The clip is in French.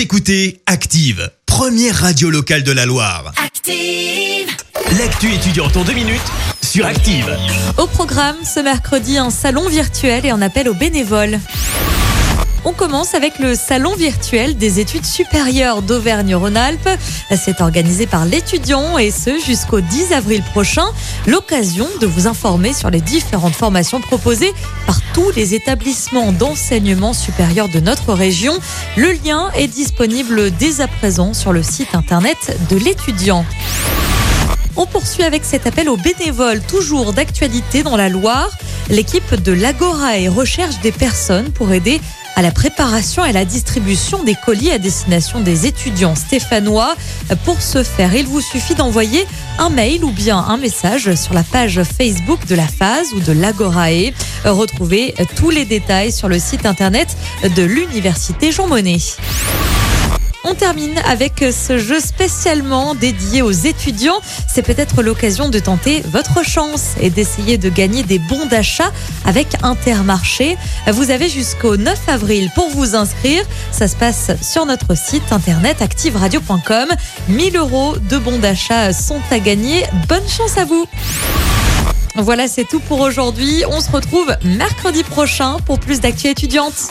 Vous écoutez Active, première radio locale de la Loire. Active. L'actu étudiante en deux minutes sur Active. Au programme, ce mercredi, un salon virtuel et un appel aux bénévoles. On commence avec le salon virtuel des études supérieures d'Auvergne-Rhône-Alpes. C'est organisé par l'étudiant et ce jusqu'au 10 avril prochain. L'occasion de vous informer sur les différentes formations proposées par tous les établissements d'enseignement supérieur de notre région. Le lien est disponible dès à présent sur le site internet de l'étudiant. On poursuit avec cet appel aux bénévoles, toujours d'actualité dans la Loire. L'équipe de l'Agorae recherche des personnes pour aider à la préparation et la distribution des colis à destination des étudiants stéphanois. Pour ce faire, il vous suffit d'envoyer un mail ou bien un message sur la page Facebook de la phase ou de l'Agorae. Retrouvez tous les détails sur le site internet de l'Université Jean Monnet. On termine avec ce jeu spécialement dédié aux étudiants. C'est peut-être l'occasion de tenter votre chance et d'essayer de gagner des bons d'achat avec Intermarché. Vous avez jusqu'au 9 avril pour vous inscrire. Ça se passe sur notre site internet activeradio.com. 1000 euros de bons d'achat sont à gagner. Bonne chance à vous. Voilà, c'est tout pour aujourd'hui. On se retrouve mercredi prochain pour plus d'actu étudiantes.